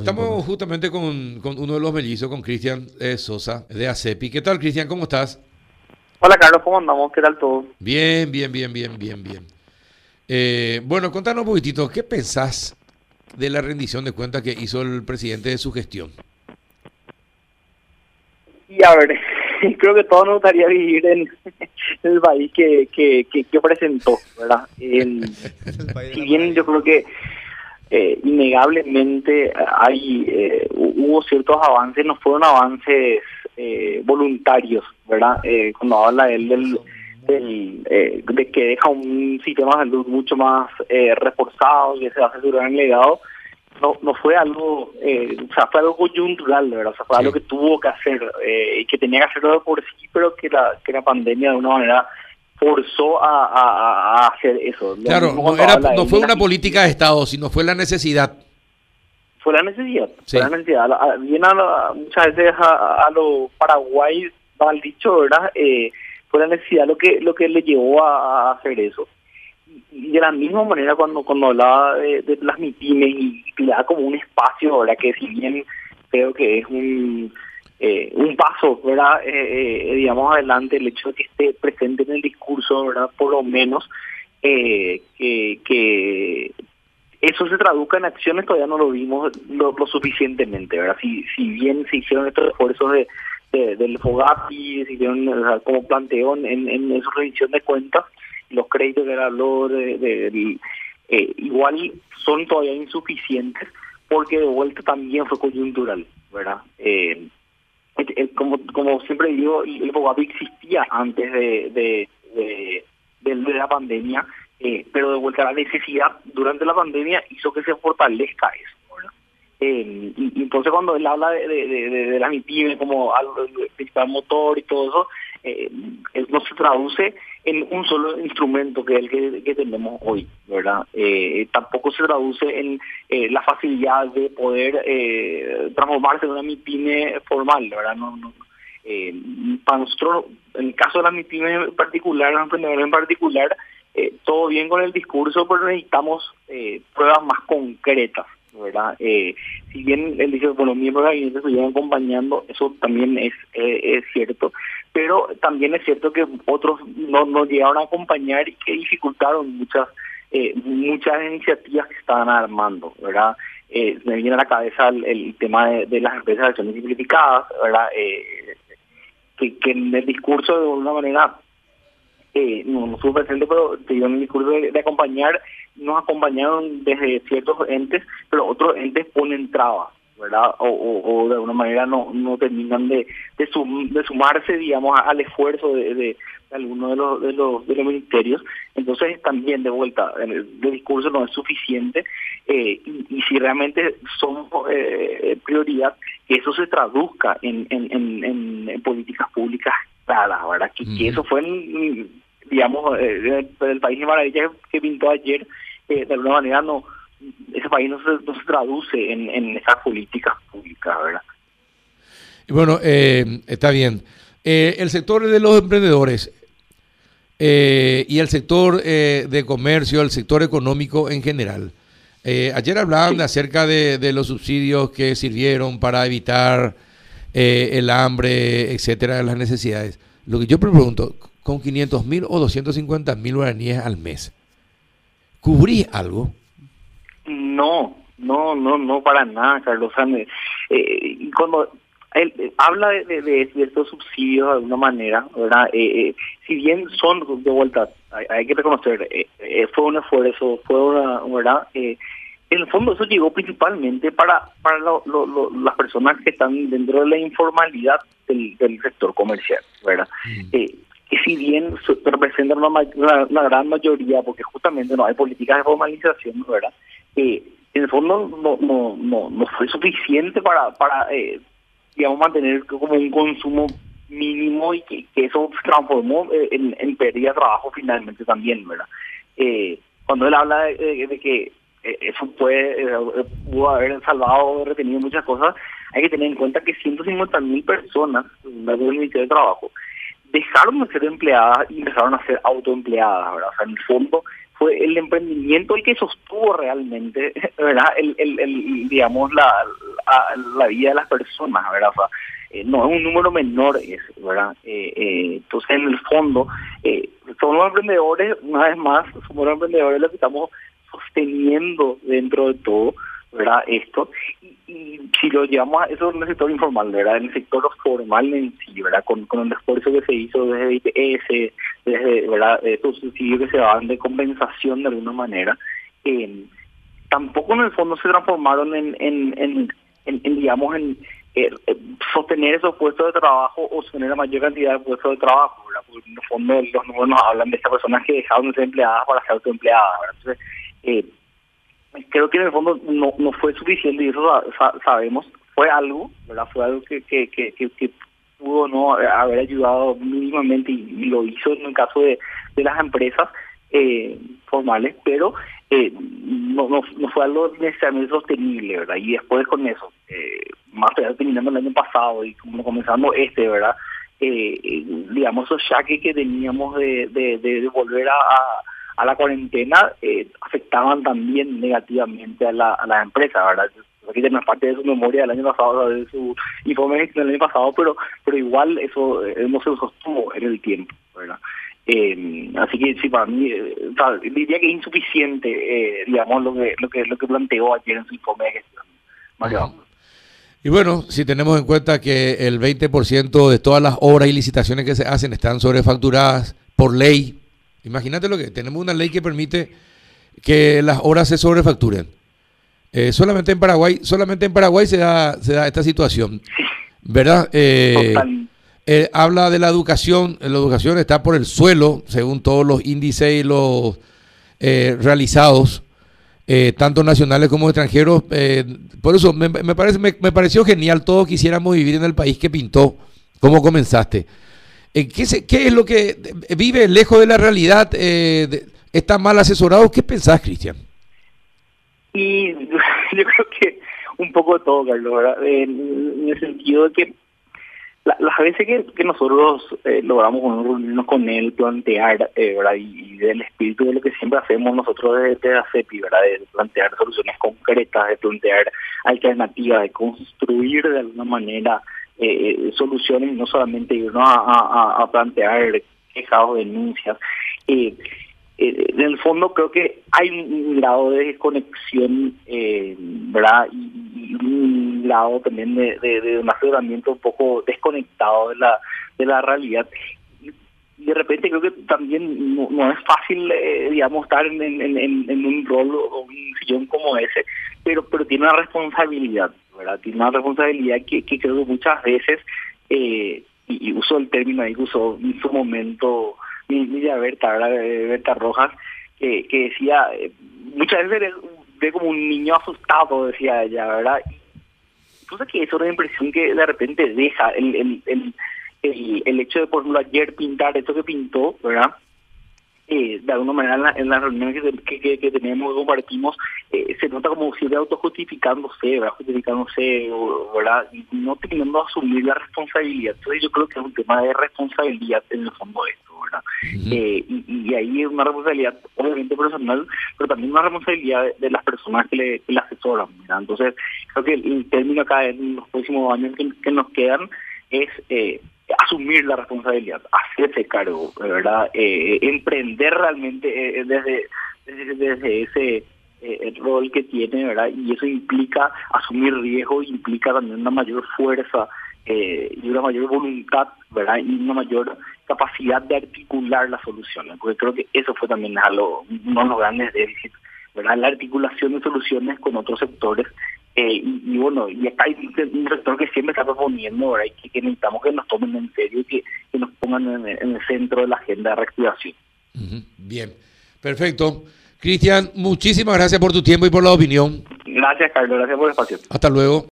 Estamos justamente con, con, uno de los mellizos, con Cristian eh, Sosa de ACEPI. ¿Qué tal, Cristian? ¿Cómo estás? Hola, Carlos, ¿cómo andamos? ¿Qué tal todo? Bien, bien, bien, bien, bien, bien. Eh, bueno, contanos un poquitito, ¿qué pensás de la rendición de cuentas que hizo el presidente de su gestión? Y a ver, creo que todos nos gustaría vivir en, el país que, que, que, presentó, ¿verdad? si bien yo creo que eh, innegablemente hay eh, hubo ciertos avances, no fueron avances eh, voluntarios, ¿verdad? Eh, cuando habla él del, del de que deja un sistema de salud mucho más reforzado y se va a asegurar en legado, no, no fue algo, eh, o sea, fue algo coyuntural, ¿verdad? O sea, fue algo que tuvo que hacer eh, y que tenía que hacerlo por sí, pero que la, que la pandemia de una manera forzó a, a, hacer eso. claro, no, era, no fue una política de Estado, sino fue la necesidad. Fue la necesidad, fue la necesidad. Bien a, muchas veces a, a los Paraguay, mal dicho, ¿verdad? Eh, fue la necesidad lo que lo que le llevó a hacer eso y de la misma manera cuando cuando hablaba de, de las MIPIMES y, le da como un espacio, ahora que si bien creo que es un eh, un paso, ¿verdad? Eh, eh, digamos adelante el hecho de que esté presente en el discurso, ¿verdad? Por lo menos que, eso se traduzca en acciones todavía no lo vimos lo, suficientemente, ¿verdad? Si, si bien se hicieron estos esfuerzos de, del FOGAPI, se hicieron como planteó en, en, su revisión de cuentas, los créditos de, eh, igual son todavía insuficientes porque de vuelta también fue coyuntural, ¿verdad? Como como siempre digo, el FOGAPI existía antes de, la pandemia, eh, pero de vuelta la necesidad durante la pandemia hizo que se fortalezca eso. Eh, y, entonces cuando él habla de, de, de, de la MIPIME como algo principal motor y todo eso, eh, no se traduce en un solo instrumento que es el que, tenemos hoy, ¿verdad? Eh, tampoco se traduce en eh, la facilidad de poder eh, transformarse en una MIPIME formal, ¿verdad? No, no, eh, para nosotros, en el caso de la MIPIME en particular, los emprendedores en particular, eh, todo bien con el discurso, pero necesitamos eh, pruebas más concretas, ¿verdad? Eh, si bien él dice, bueno, miembros de gabinete llevan acompañando, eso también es, es cierto, pero también es cierto que otros no nos llegaron a acompañar y que dificultaron muchas eh, muchas iniciativas que estaban armando, ¿verdad? Eh, me viene a la cabeza el, tema de, las empresas de acciones simplificadas, ¿verdad? Eh, que, en el discurso de alguna manera no, no pero te en el discurso de, acompañar, nos acompañaron desde ciertos entes, pero otros entes ponen trabas, ¿verdad? O, o, de alguna manera no, no terminan de, de, de sumarse, digamos, al esfuerzo de, de, alguno de los, de los de los ministerios. Entonces, también de vuelta, el, discurso no es suficiente eh, y, si realmente son eh, prioridad, que eso se traduzca en, en, en, políticas públicas claras, ¿verdad? Que, eso fue, digamos, eh, el, país de maravilla que pintó ayer, de alguna manera no ese país no se, no se traduce en, en esas políticas públicas, ¿verdad? Bueno, eh, está bien. Eh, el sector de los emprendedores eh, y el sector de comercio, el sector económico en general. ayer hablaban acerca de, de, los subsidios que sirvieron para evitar el hambre, etcétera, las necesidades. Lo que yo pregunto, con 500 mil o 250 mil guaraníes al mes, ¿cubrí algo? No, no, no, no para nada, Carlos. Eh, y cuando él eh, habla de, de, estos subsidios de alguna manera, ¿verdad? Eh, si bien son de vuelta, hay, que reconocer, fue un esfuerzo, fue una, ¿verdad? en el fondo eso llegó principalmente para para las personas que están dentro de la informalidad del, sector comercial, ¿verdad? Mm. que si bien representan una, una, gran mayoría, porque justamente no hay políticas de formalización, ¿verdad? El no, no, no, no fue suficiente para, para eh, digamos, mantener como un consumo mínimo y que, eso se transformó eh, en, en pérdida de trabajo finalmente también, ¿verdad? Eh, cuando él habla de, que eh, eso puede, pudo haber salvado retenido muchas cosas, hay que tener en cuenta que 150 mil personas, del Ministerio de Trabajo, dejaron de ser empleadas y empezaron a ser autoempleadas, ¿verdad? O sea, en el fondo fue el emprendimiento el que sostuvo realmente, ¿verdad? El, el, digamos, la, la vida de las personas, ¿verdad? O sea, eh, no es un número menor, es, ¿verdad? Eh, eh, entonces, en el fondo, somos los emprendedores, una vez más, somos los emprendedores los que estamos sosteniendo dentro de todo, ¿verdad? Esto. Y, si lo llevamos a eso en el sector informal, ¿verdad? En el sector formal en sí, ¿verdad? Con, con el esfuerzo que se hizo desde IPS, desde, ¿verdad? Estos subsidios que se daban de compensación de alguna manera, tampoco en el fondo se transformaron en, en, en, digamos, en eh, eh, sostener esos puestos de trabajo o sostener la mayor cantidad de puestos de trabajo, ¿verdad? Porque en el fondo los números nos hablan de estas personas que dejaron de ser empleadas para ser autoempleadas, Entonces, eh, creo que en el fondo no, no fue suficiente y eso sabemos, fue algo, ¿verdad? Fue algo que, pudo no haber ayudado mínimamente y, lo hizo en el caso de, de las empresas eh, formales, pero eh, no, no, fue algo necesariamente sostenible, ¿verdad? Y después con eso, eh, más allá terminando el año pasado y como comenzando este, ¿verdad? Digamos, esos que, que teníamos de, de, de, volver a, a, la cuarentena afectaban también negativamente a la, a la empresa, ¿verdad? Aquí tenemos parte de su memoria del año pasado, de su informe del año pasado, pero pero igual eso eh, no se sostuvo en el tiempo, ¿verdad? Eh, así que sí, para mí, eh, diría que es insuficiente, eh, digamos, lo que, lo, que, lo que planteó ayer en su informe de gestión. Mario. Y bueno, si tenemos en cuenta que el 20% de todas las obras y licitaciones que se hacen están sobrefacturadas por ley, imagínate lo que tenemos una ley que permite que las obras se sobrefacturen. Eh, solamente en Paraguay, solamente en Paraguay se da, se da esta situación, ¿verdad? Eh, eh, habla de la educación, la educación está por el suelo, según todos los índices y los realizados eh, tanto nacionales como extranjeros. Por eso me, parece, me, pareció genial, todos quisiéramos vivir en el país que pintó, como comenzaste. ¿qué, ¿Qué es lo que vive lejos de la realidad? ¿Está mal asesorado? ¿Qué pensás, Cristian? Y yo creo que un poco de todo, Carlos, en el sentido de que las veces que, nosotros eh, logramos reunirnos con él, plantear, eh, ¿verdad? Y, del espíritu de lo que siempre hacemos nosotros desde, ACEPI, ¿verdad? De plantear soluciones concretas, de plantear alternativas, de construir de alguna manera eh, eh soluciones, no solamente irnos a, a, plantear quejas o denuncias. Eh, en el fondo creo que hay un grado de desconexión, ¿verdad? Y, un lado también de, de, un aseguramiento un poco desconectado de la, de la realidad. Y de repente creo que también no, es fácil, eh, digamos, estar en, en, un rol o un sillón como ese, pero pero tiene una responsabilidad, ¿verdad? Tiene una responsabilidad que, que creo que muchas veces, eh, y, uso el término ahí que usó en su momento mi, mi Berta, ¿verdad? Berta Rojas, que, que decía, eh, muchas veces ve como un niño asustado, decía ella, ¿verdad? Entonces que es una impresión que de repente deja el, el, el, el, el hecho de, por ejemplo, ayer pintar esto que pintó, ¿verdad? Eh, de alguna manera en, la, en las reuniones que, que, que, tenemos, compartimos, eh, se nota como siempre autojustificándose, ¿verdad? justificándose, ¿verdad? Y no teniendo asumir la responsabilidad. Entonces yo creo que es un tema de responsabilidad en el fondo de esto, ¿verdad? eh, y, y, ahí es una responsabilidad obviamente personal, pero también una responsabilidad de, las personas que le, que asesoran, ¿verdad? Entonces creo que el, término acá en los próximos años que, que nos quedan es... Eh, asumir la responsabilidad, hacerse cargo, ¿verdad? Eh, emprender realmente eh, desde, desde, ese eh, rol que tiene, ¿verdad? Y eso implica asumir riesgo, implica también una mayor fuerza y una mayor voluntad, ¿verdad? Y una mayor capacidad de articular las soluciones, porque creo que eso fue también uno de los grandes déficits, ¿verdad? La articulación de soluciones con otros sectores eh, y, bueno, y hay un sector que siempre está proponiendo ahora y que, necesitamos que nos tomen en serio y que, nos pongan en, el centro de la agenda de reactivación. Bien, perfecto. Cristian, muchísimas gracias por tu tiempo y por la opinión. Gracias, Carlos. Gracias por el espacio. Hasta luego.